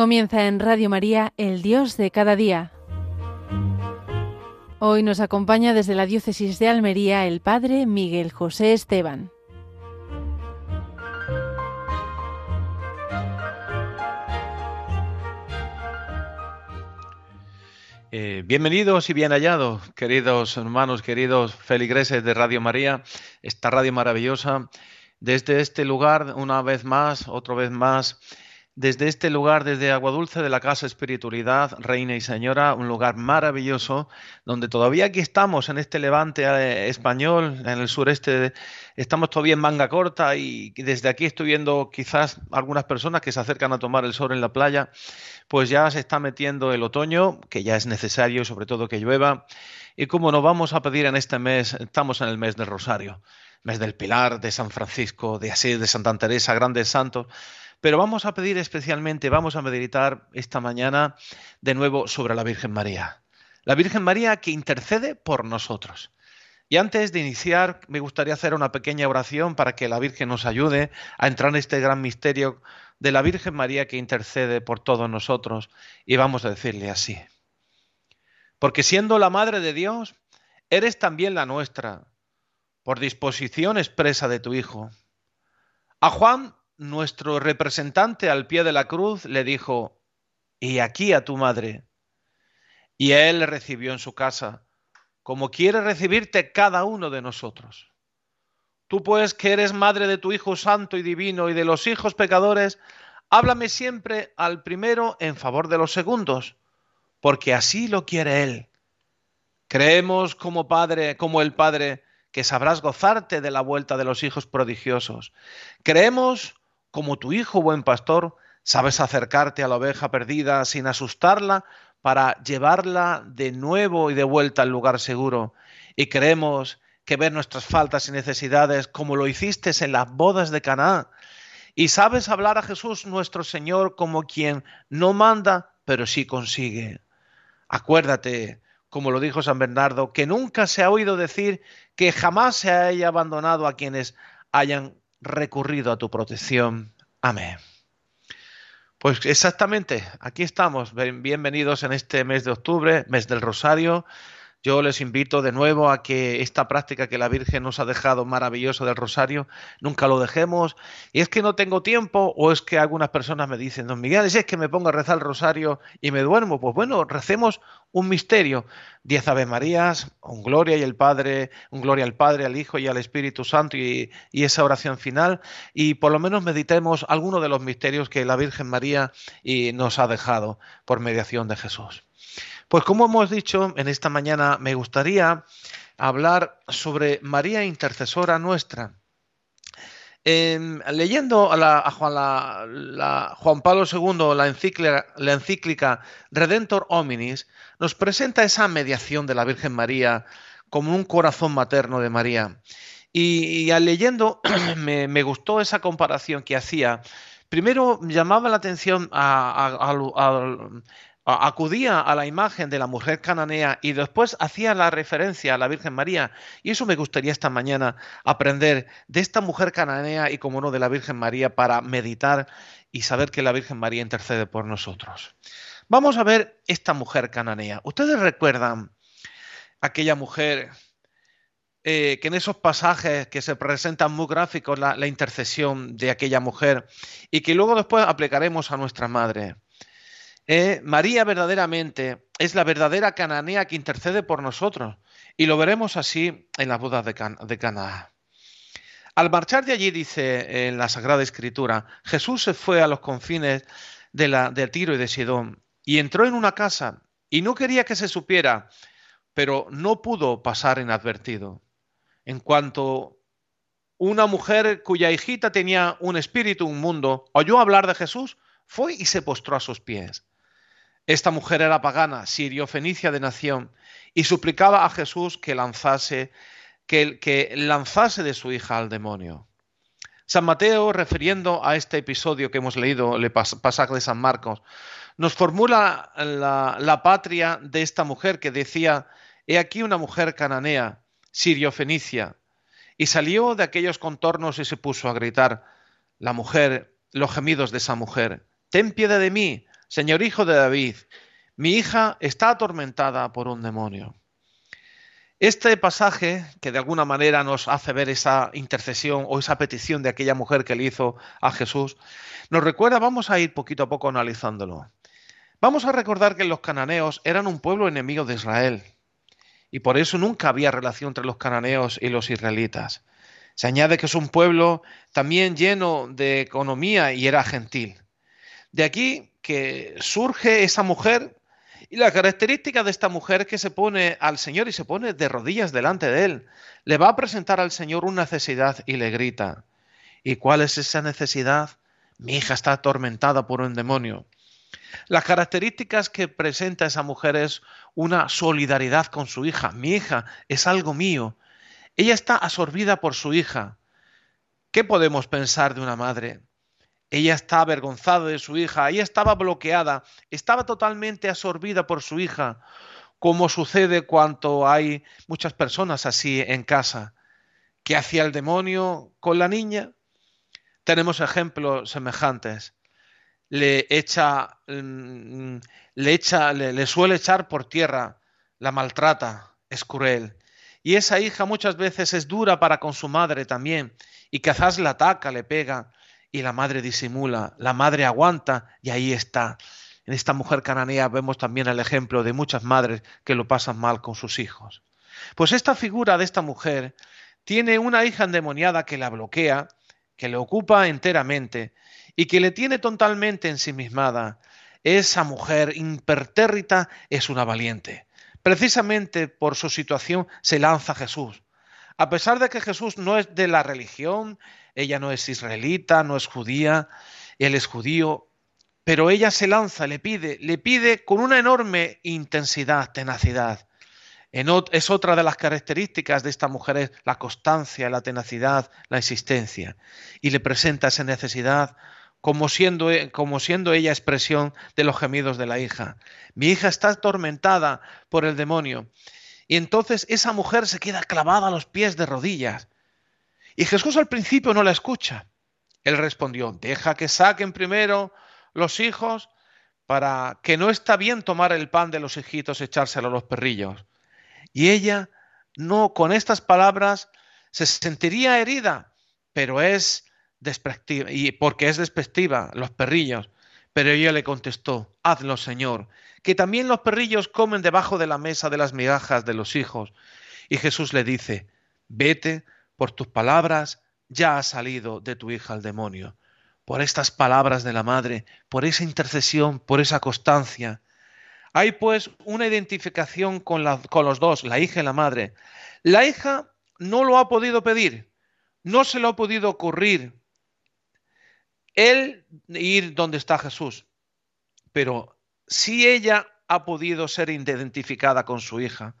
Comienza en Radio María, el Dios de cada día. Hoy nos acompaña desde la Diócesis de Almería el Padre Miguel José Esteban. Eh, bienvenidos y bien hallados, queridos hermanos, queridos feligreses de Radio María, esta radio maravillosa. Desde este lugar, una vez más, otra vez más, desde este lugar, desde Agua Dulce de la Casa Espiritualidad, Reina y Señora, un lugar maravilloso, donde todavía aquí estamos, en este levante eh, español, en el sureste, estamos todavía en manga corta y desde aquí estoy viendo quizás algunas personas que se acercan a tomar el sol en la playa, pues ya se está metiendo el otoño, que ya es necesario, sobre todo que llueva, y como nos vamos a pedir en este mes, estamos en el mes del Rosario, mes del Pilar, de San Francisco, de Asís, de Santa Teresa, grandes santos, pero vamos a pedir especialmente, vamos a meditar esta mañana de nuevo sobre la Virgen María. La Virgen María que intercede por nosotros. Y antes de iniciar, me gustaría hacer una pequeña oración para que la Virgen nos ayude a entrar en este gran misterio de la Virgen María que intercede por todos nosotros. Y vamos a decirle así. Porque siendo la Madre de Dios, eres también la nuestra, por disposición expresa de tu Hijo. A Juan nuestro representante al pie de la cruz le dijo, y aquí a tu madre. Y él le recibió en su casa, como quiere recibirte cada uno de nosotros. Tú pues que eres madre de tu Hijo Santo y Divino y de los hijos pecadores, háblame siempre al primero en favor de los segundos, porque así lo quiere Él. Creemos como Padre, como el Padre, que sabrás gozarte de la vuelta de los hijos prodigiosos. Creemos como tu hijo buen pastor, sabes acercarte a la oveja perdida sin asustarla para llevarla de nuevo y de vuelta al lugar seguro. Y creemos que ver nuestras faltas y necesidades como lo hiciste en las bodas de Canaán. Y sabes hablar a Jesús nuestro Señor como quien no manda, pero sí consigue. Acuérdate, como lo dijo San Bernardo, que nunca se ha oído decir que jamás se haya abandonado a quienes hayan recurrido a tu protección. Amén. Pues exactamente, aquí estamos. Bienvenidos en este mes de octubre, mes del Rosario. Yo les invito de nuevo a que esta práctica que la Virgen nos ha dejado maravilloso del rosario, nunca lo dejemos. Y es que no tengo tiempo, o es que algunas personas me dicen, don Miguel, es que me pongo a rezar el rosario y me duermo. Pues bueno, recemos un misterio. Diez Ave Marías, un Gloria y el Padre, un Gloria al Padre, al Hijo y al Espíritu Santo y esa oración final. Y por lo menos meditemos alguno de los misterios que la Virgen María nos ha dejado por mediación de Jesús. Pues como hemos dicho, en esta mañana me gustaría hablar sobre María Intercesora nuestra. leyendo a, Juan, Pablo II la encíclica, la encíclica, Redentor Hominis, nos presenta esa mediación de la Virgen María como un corazón materno de María. Y, al leyendo me, gustó esa comparación que hacía. Primero llamaba la atención a, acudía a la imagen de la mujer cananea y después hacía la referencia a la Virgen María. Y eso me gustaría esta mañana aprender de esta mujer cananea y, como no, de la Virgen María para meditar y saber que la Virgen María intercede por nosotros. Vamos a ver esta mujer cananea. ¿Ustedes recuerdan aquella mujer eh, que en esos pasajes que se presentan muy gráficos la, la intercesión de aquella mujer y que luego después aplicaremos a nuestra madre? Eh, María verdaderamente es la verdadera cananea que intercede por nosotros. Y lo veremos así en las bodas de, Canaá. Al marchar de allí, dice en la Sagrada Escritura, Jesús se fue a los confines de, la, de Tiro y de Sidón y entró en una casa y no quería que se supiera, pero no pudo pasar inadvertido. En cuanto una mujer cuya hijita tenía un espíritu un mundo oyó hablar de Jesús, fue y se postró a sus pies. Esta mujer era pagana, sirio-fenicia de nación, y suplicaba a Jesús que lanzase, que, que lanzase de su hija al demonio. San Mateo, refiriendo a este episodio que hemos leído, el pasaje de San Marcos, nos formula la, la patria de esta mujer que decía, he aquí una mujer cananea, sirio-fenicia, y salió de aquellos contornos y se puso a gritar, la mujer, los gemidos de esa mujer, ten piedad de mí, Señor hijo de David, mi hija está atormentada por un demonio. Este pasaje, que de alguna manera nos hace ver esa intercesión o esa petición de aquella mujer que le hizo a Jesús, nos recuerda, vamos a ir poquito a poco analizándolo. Vamos a recordar que los cananeos eran un pueblo enemigo de Israel y por eso nunca había relación entre los cananeos y los israelitas. Se añade que es un pueblo también lleno de economía y era gentil. De aquí que surge esa mujer y la característica de esta mujer que se pone al Señor y se pone de rodillas delante de Él. Le va a presentar al Señor una necesidad y le grita. ¿Y cuál es esa necesidad? Mi hija está atormentada por un demonio. Las características que presenta esa mujer es una solidaridad con su hija. Mi hija es algo mío. Ella está absorbida por su hija. ¿Qué podemos pensar de una madre? Ella está avergonzada de su hija, ella estaba bloqueada, estaba totalmente absorbida por su hija, como sucede cuando hay muchas personas así en casa. ¿Qué hacía el demonio con la niña? Tenemos ejemplos semejantes. Le echa, mm, le echa, le, suele echar por tierra, la maltrata, es cruel. Y esa hija muchas veces es dura para con su madre también, y quizás la ataca, le pega y la madre disimula, la madre aguanta y ahí está. En esta mujer cananea vemos también el ejemplo de muchas madres que lo pasan mal con sus hijos. Pues esta figura de esta mujer tiene una hija endemoniada que la bloquea, que le ocupa enteramente y que le tiene totalmente ensimismada. Esa mujer impertérrita es una valiente. Precisamente por su situación se lanza Jesús. A pesar de que Jesús no es de la religión, ella no es israelita, no es judía, él es judío, pero ella se lanza, le pide, le pide con una enorme intensidad, tenacidad. Es otra de las características de esta mujer, la constancia, la tenacidad, la existencia. Y le presenta esa necesidad como siendo, como siendo ella expresión de los gemidos de la hija. Mi hija está atormentada por el demonio. Y entonces esa mujer se queda clavada a los pies de rodillas. Y Jesús al principio no la escucha. Él respondió, deja que saquen primero los hijos para que no está bien tomar el pan de los hijitos y echárselo a los perrillos. Y ella no con estas palabras se sentiría herida, pero es despectiva, y porque es despectiva, los perrillos. Pero ella le contestó, hazlo, Señor, que también los perrillos comen debajo de la mesa de las migajas de los hijos. Y Jesús le dice, vete, por tus palabras ya ha salido de tu hija el demonio. Por estas palabras de la madre, por esa intercesión, por esa constancia. Hay pues una identificación con, los dos, la hija y la madre. La hija no lo ha podido pedir, no se lo ha podido ocurrir él ir donde está Jesús, pero sí ella ha podido ser identificada con su hija,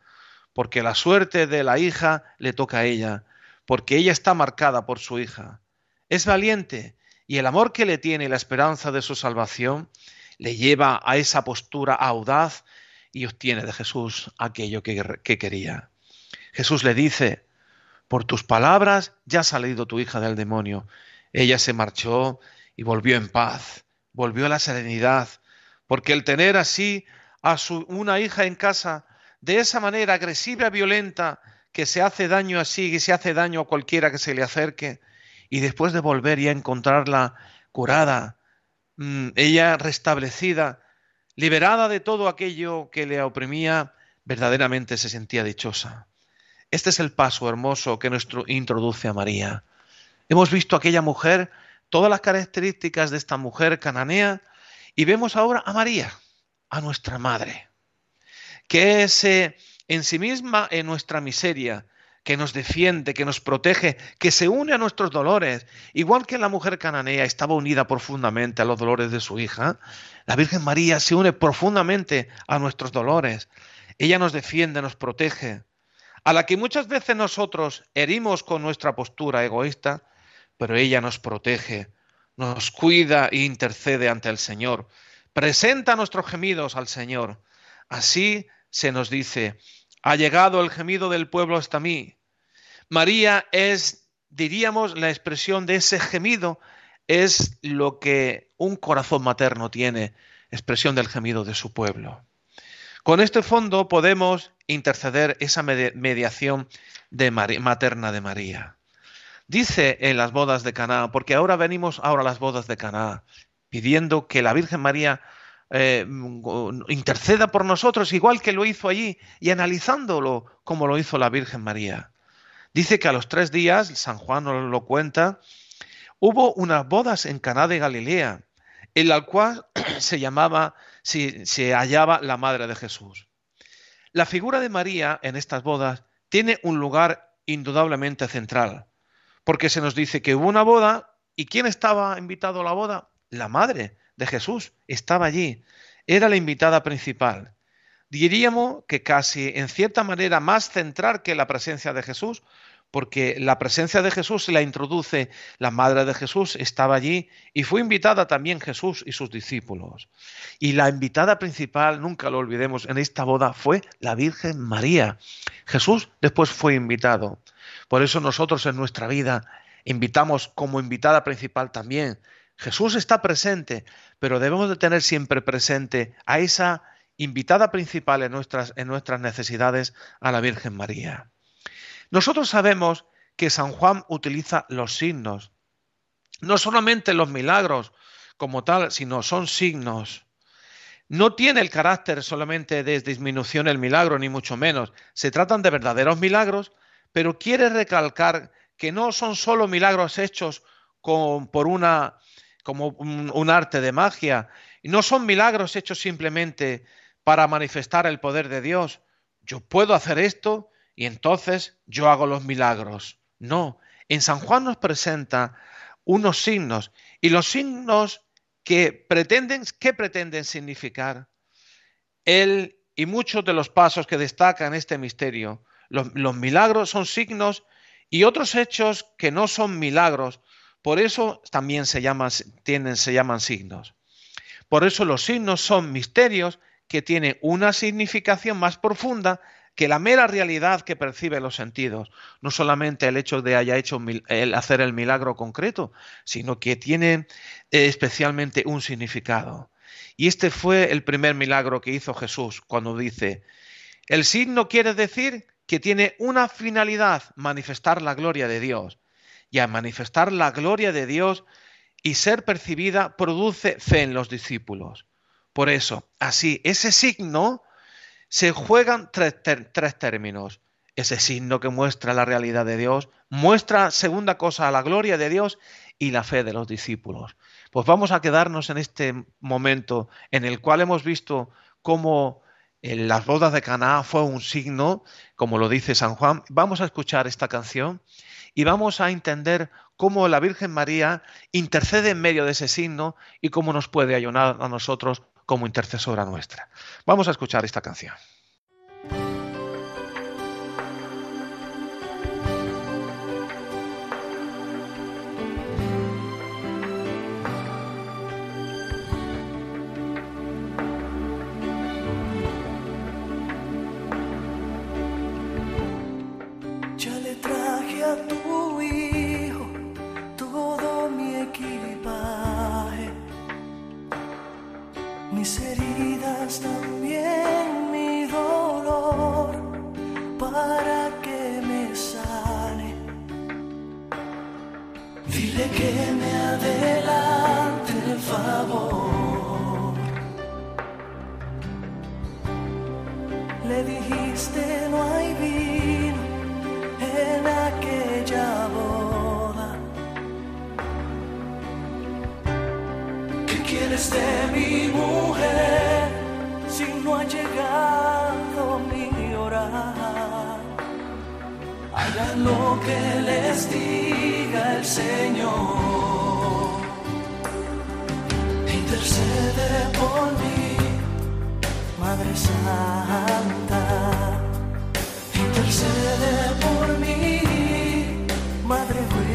porque la suerte de la hija le toca a ella porque ella está marcada por su hija. Es valiente y el amor que le tiene y la esperanza de su salvación le lleva a esa postura audaz y obtiene de Jesús aquello que, que quería. Jesús le dice, por tus palabras ya ha salido tu hija del demonio. Ella se marchó y volvió en paz, volvió a la serenidad, porque el tener así a su, una hija en casa de esa manera agresiva, violenta, que se hace daño así, que se hace daño a cualquiera que se le acerque, y después de volver y a encontrarla curada, mm, ella restablecida, liberada de todo aquello que le oprimía, verdaderamente se sentía dichosa. Este es el paso hermoso que nos introduce a María. Hemos visto a aquella mujer, todas las características de esta mujer cananea, y vemos ahora a María, a nuestra madre, que ese en sí misma en nuestra miseria, que nos defiende, que nos protege, que se une a nuestros dolores. Igual que la mujer cananea estaba unida profundamente a los dolores de su hija, la Virgen María se une profundamente a nuestros dolores. Ella nos defiende, nos protege. A la que muchas veces nosotros herimos con nuestra postura egoísta, pero ella nos protege, nos cuida e intercede ante el Señor. Presenta nuestros gemidos al Señor. Así se nos dice, ha llegado el gemido del pueblo hasta mí. María es, diríamos, la expresión de ese gemido, es lo que un corazón materno tiene. expresión del gemido de su pueblo. Con este fondo podemos interceder esa mediación materna de María. Dice en las bodas de Caná, porque ahora venimos ahora a las bodas de Caná, pidiendo que la Virgen María eh, interceda por nosotros, igual que lo hizo allí, y analizándolo como lo hizo la Virgen María. Dice que a los tres días, San Juan nos lo cuenta, hubo unas bodas en Caná de Galilea, en la cual se llamaba, se, se hallaba la madre de Jesús. La figura de María en estas bodas tiene un lugar indudablemente central, porque se nos dice que hubo una boda y ¿quién estaba invitado a la boda? La madre de Jesús estaba allí, era la invitada principal. Diríamos que casi en cierta manera más central que la presencia de Jesús, porque la presencia de Jesús se la introduce la madre de Jesús, estaba allí y fue invitada también Jesús y sus discípulos. Y la invitada principal, nunca lo olvidemos, en esta boda fue la Virgen María. Jesús después fue invitado. Por eso nosotros en nuestra vida invitamos como invitada principal también. Jesús está presente, pero debemos de tener siempre presente a esa invitada principal en nuestras, en nuestras necesidades, a la Virgen María. Nosotros sabemos que San Juan utiliza los signos, no solamente los milagros como tal, sino son signos. No tiene el carácter solamente de disminución el milagro, ni mucho menos. Se tratan de verdaderos milagros, pero quiere recalcar que no son solo milagros hechos por una, como un, arte de magia, no son milagros hechos simplemente para manifestar el poder de Dios. Yo puedo hacer esto y entonces yo hago los milagros. No, en San Juan nos presenta unos signos y los signos que pretenden, ¿qué pretenden significar? Él y muchos de los pasos que destacan este misterio. Los, los milagros son signos y otros hechos que no son milagros, por eso también se llaman, tienen, se llaman signos. Por eso los signos son misterios que tienen una significación más profunda que la mera realidad que percibe los sentidos, no solamente el hecho de haya hecho el hacer el milagro concreto, sino que tiene eh, especialmente un significado. Y este fue el primer milagro que hizo Jesús cuando dice, el signo quiere decir que tiene una finalidad, manifestar la gloria de Dios. Y al manifestar la gloria de Dios y ser percibida, produce fe en los discípulos. Por eso, así, ese signo se juegan tres, términos. Ese signo que muestra la realidad de Dios, muestra, segunda cosa, la gloria de Dios y la fe de los discípulos. Pues vamos a quedarnos en este momento en el cual hemos visto cómo en las bodas de Caná fue un signo, como lo dice San Juan. Vamos a escuchar esta canción y vamos a entender cómo la Virgen María intercede en medio de ese signo y cómo nos puede ayudar a nosotros como intercesora nuestra. Vamos a escuchar esta canción. eres de mi mujer si no ha llegado mi hora? Hagan lo que les diga el Señor. Intercede por mí, Madre Santa. Intercede por mí, Madre Buena.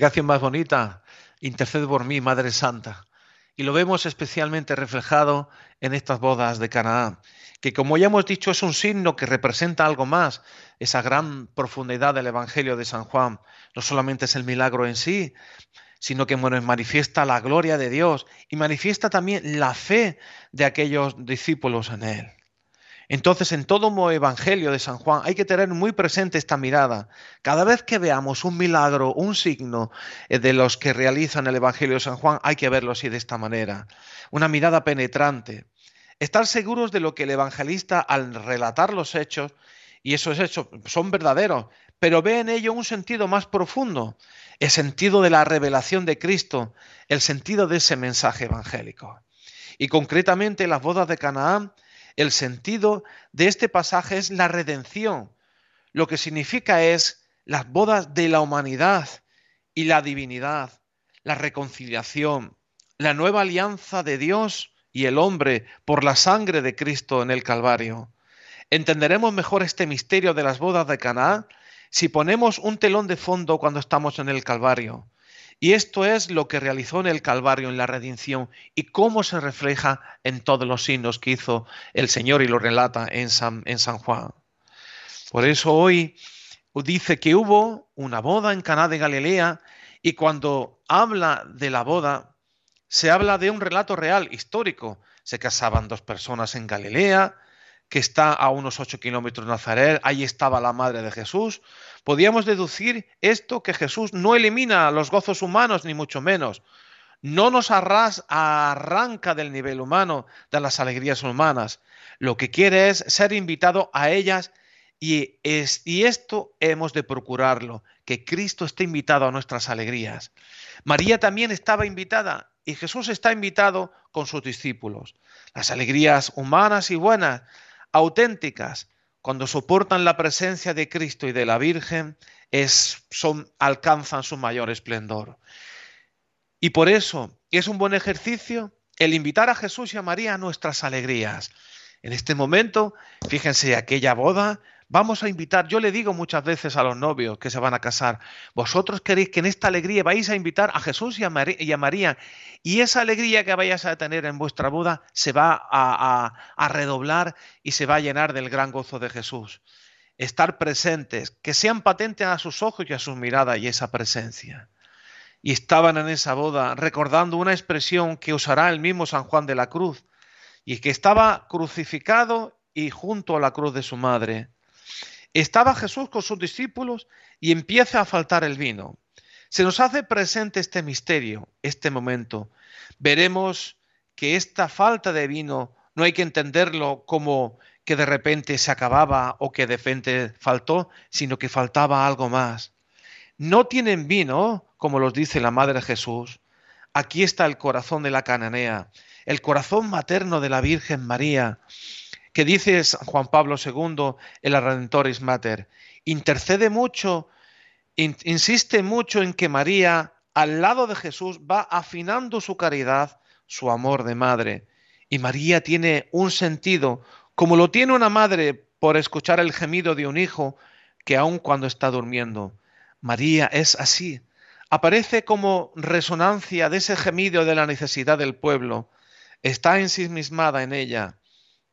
Canción más bonita. Intercede por mí, Madre Santa. Y lo vemos especialmente reflejado en estas bodas de Canaán, que como ya hemos dicho es un signo que representa algo más, esa gran profundidad del Evangelio de San Juan. No solamente es el milagro en sí, sino que bueno, manifiesta la gloria de Dios y manifiesta también la fe de aquellos discípulos en él. Entonces, en todo evangelio de San Juan hay que tener muy presente esta mirada. Cada vez que veamos un milagro, un signo eh, de los que realizan el evangelio de San Juan, hay que verlo así de esta manera. Una mirada penetrante. Estar seguros de lo que el evangelista al relatar los hechos, y esos hechos son verdaderos, pero ve en ello un sentido más profundo, el sentido de la revelación de Cristo, el sentido de ese mensaje evangélico. Y concretamente las bodas de Canaán el sentido de este pasaje es la redención. Lo que significa es las bodas de la humanidad y la divinidad, la reconciliación, la nueva alianza de Dios y el hombre por la sangre de Cristo en el Calvario. Entenderemos mejor este misterio de las bodas de Canaán si ponemos un telón de fondo cuando estamos en el Calvario. Y esto es lo que realizó en el Calvario, en la redención, y cómo se refleja en todos los signos que hizo el Señor y lo relata en San, en San Juan. Por eso hoy dice que hubo una boda en Caná de Galilea y cuando habla de la boda, se habla de un relato real, histórico. Se casaban dos personas en Galilea, que está a unos ocho kilómetros de Nazaret, ahí estaba la madre de Jesús, podíamos deducir esto que Jesús no elimina los gozos humanos, ni mucho menos. No nos arranca del nivel humano, de las alegrías humanas. Lo que quiere es ser invitado a ellas y, y esto hemos de procurarlo, que Cristo esté invitado a nuestras alegrías. María también estaba invitada y Jesús está invitado con sus discípulos. Las alegrías humanas y buenas, auténticas, cuando soportan la presencia de Cristo y de la Virgen, es, son, alcanzan su mayor esplendor. Y por eso es un buen ejercicio el invitar a Jesús y a María a nuestras alegrías. En este momento, fíjense, aquella boda Vamos a invitar, yo le digo muchas veces a los novios que se van a casar, vosotros queréis que en esta alegría vais a invitar a Jesús y a, María, y esa alegría que vayáis a tener en vuestra boda se va a, a redoblar y se va a llenar del gran gozo de Jesús. Estar presentes, que sean patentes a sus ojos y a sus miradas y esa presencia. Y estaban en esa boda recordando una expresión que usará el mismo San Juan de la Cruz, y que estaba crucificado y junto a la cruz de su madre. Estaba Jesús con sus discípulos y empieza a faltar el vino. Se nos hace presente este misterio, este momento. Veremos que esta falta de vino no hay que entenderlo como que de repente se acababa o que de repente faltó, sino que faltaba algo más. No tienen vino, como los dice la Madre Jesús. Aquí está el corazón de la cananea, el corazón materno de la Virgen María, que dice Juan Pablo II en la Mater, intercede mucho, insiste mucho en que María, al lado de Jesús, va afinando su caridad, su amor de madre. Y María tiene un sentido, como lo tiene una madre por escuchar el gemido de un hijo, que aun cuando está durmiendo. María es así. Aparece como resonancia de ese gemido de la necesidad del pueblo. Está ensimismada en ella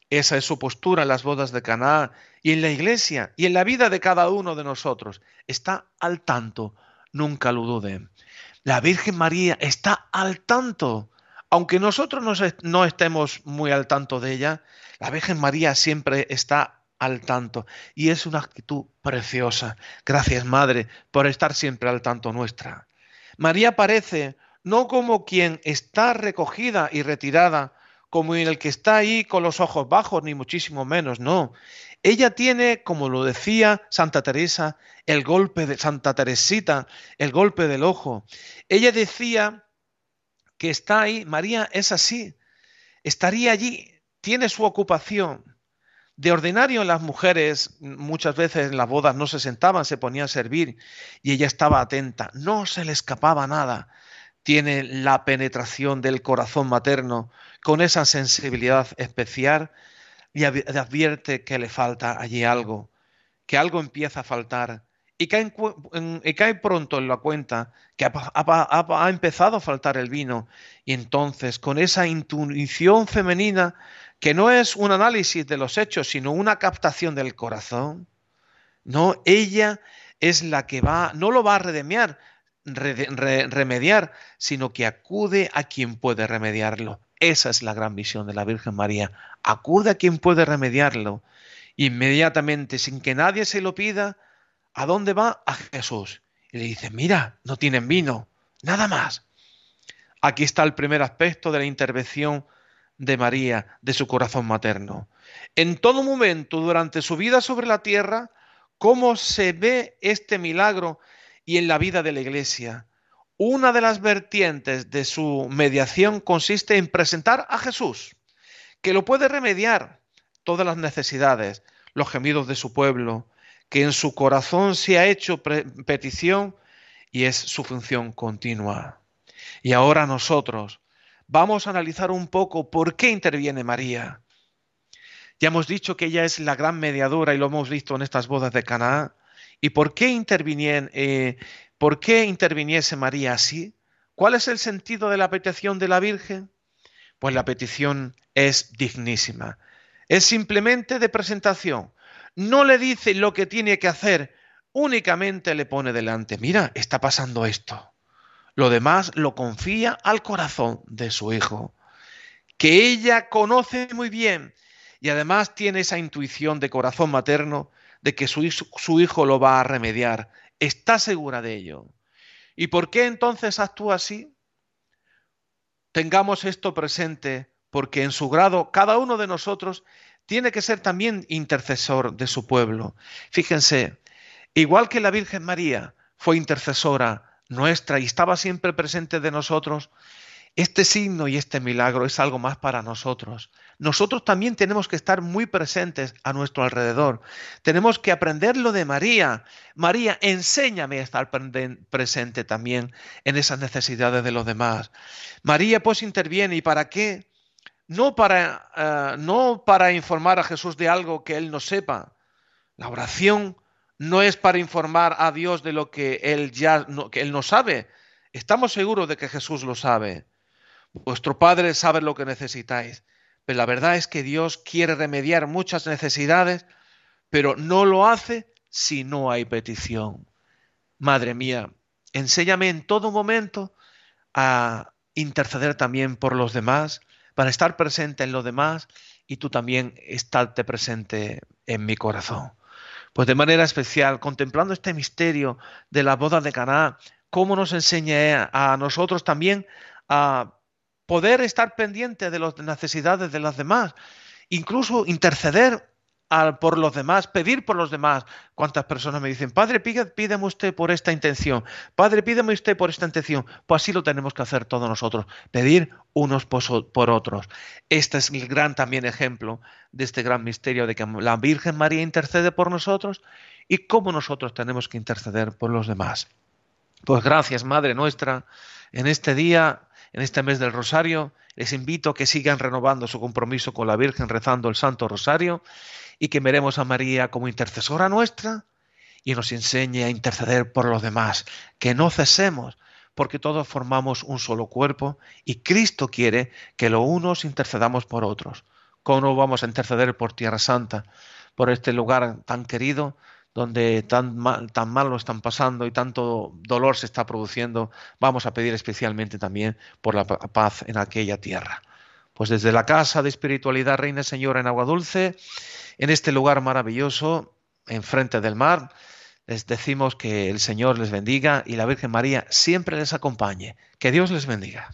esa es su postura en las bodas de Caná y en la iglesia y en la vida de cada uno de nosotros. Está al tanto, nunca lo duden. La Virgen María está al tanto. Aunque nosotros no, estemos muy al tanto de ella, la Virgen María siempre está al tanto. Y es una actitud preciosa. Gracias, Madre, por estar siempre al tanto nuestra. María parece no como quien está recogida y retirada como en el que está ahí con los ojos bajos, ni muchísimo menos, no. Ella tiene, como lo decía Santa Teresa, el golpe de Santa Teresita, el golpe del ojo. Ella decía que está ahí, María es así, estaría allí, tiene su ocupación. De ordinario las mujeres muchas veces en las bodas no se sentaban, se ponían a servir y ella estaba atenta, no se le escapaba nada. Tiene la penetración del corazón materno, con esa sensibilidad especial y advierte que le falta allí algo, que algo empieza a faltar y cae, pronto en la cuenta que ha, empezado a faltar el vino. Y entonces, con esa intuición femenina, que no es un análisis de los hechos, sino una captación del corazón, no, ella es la que va, no lo va a remediar, sino que acude a quien puede remediarlo. Esa es la gran visión de la Virgen María. Acude a quien puede remediarlo. Inmediatamente, sin que nadie se lo pida, ¿A dónde va? A Jesús. Y le dice, mira, no tienen vino, nada más. Aquí está el primer aspecto de la intervención de María, de su corazón materno. En todo momento, durante su vida sobre la tierra, cómo se ve este milagro y en la vida de la iglesia. Una de las vertientes de su mediación consiste en presentar a Jesús, que lo puede remediar todas las necesidades, los gemidos de su pueblo, que en su corazón se ha hecho petición y es su función continua. Y ahora nosotros vamos a analizar un poco por qué interviene María. Ya hemos dicho que ella es la gran mediadora y lo hemos visto en estas bodas de Canaán. ¿Y por qué, eh, por qué interviniese María así? ¿Cuál es el sentido de la petición de la Virgen? Pues la petición es dignísima. Es simplemente de presentación no le dice lo que tiene que hacer, únicamente le pone delante, mira, está pasando esto. Lo demás lo confía al corazón de su hijo, que ella conoce muy bien y además tiene esa intuición de corazón materno de que su, su hijo lo va a remediar. Está segura de ello. ¿Y por qué entonces actúa así? Tengamos esto presente porque en su grado cada uno de nosotros tiene que ser también intercesor de su pueblo. Fíjense, igual que la Virgen María fue intercesora nuestra y estaba siempre presente de nosotros, este signo y este milagro es algo más para nosotros. Nosotros también tenemos que estar muy presentes a nuestro alrededor. Tenemos que aprender lo de María. María, enséñame a estar presente también en esas necesidades de los demás. María pues interviene y para qué? no para, eh, no para informar a Jesús de algo que él no sepa. La oración no es para informar a Dios de lo que él ya que él no sabe. Estamos seguros de que Jesús lo sabe. Vuestro Padre sabe lo que necesitáis. Pero la verdad es que Dios quiere remediar muchas necesidades, pero no lo hace si no hay petición. Madre mía, enséñame en todo momento a interceder también por los demás, para estar presente en lo demás y tú también estarte presente en mi corazón. Pues de manera especial, contemplando este misterio de la boda de Caná, cómo nos enseña a nosotros también a poder estar pendiente de las necesidades de los demás, incluso interceder por los demás, pedir por los demás. ¿Cuántas personas me dicen, Padre, pídeme usted por esta intención? Padre, pídeme usted por esta intención. Pues así lo tenemos que hacer todos nosotros, pedir unos por otros. Este es el gran también ejemplo de este gran misterio de que la Virgen María intercede por nosotros y cómo nosotros tenemos que interceder por los demás. Pues gracias, Madre nuestra, en este día, en este mes del Rosario, les invito a que sigan renovando su compromiso con la Virgen rezando el Santo Rosario y que veremos a María como intercesora nuestra y nos enseñe a interceder por los demás, que no cesemos, porque todos formamos un solo cuerpo y Cristo quiere que los unos intercedamos por otros. ¿Cómo no vamos a interceder por Tierra Santa, por este lugar tan querido, donde tan mal, tan mal lo están pasando y tanto dolor se está produciendo? Vamos a pedir especialmente también por la paz en aquella tierra. Pues desde la casa de espiritualidad Reina Señora en Agua Dulce, en este lugar maravilloso, enfrente del mar, les decimos que el Señor les bendiga y la Virgen María siempre les acompañe. Que Dios les bendiga.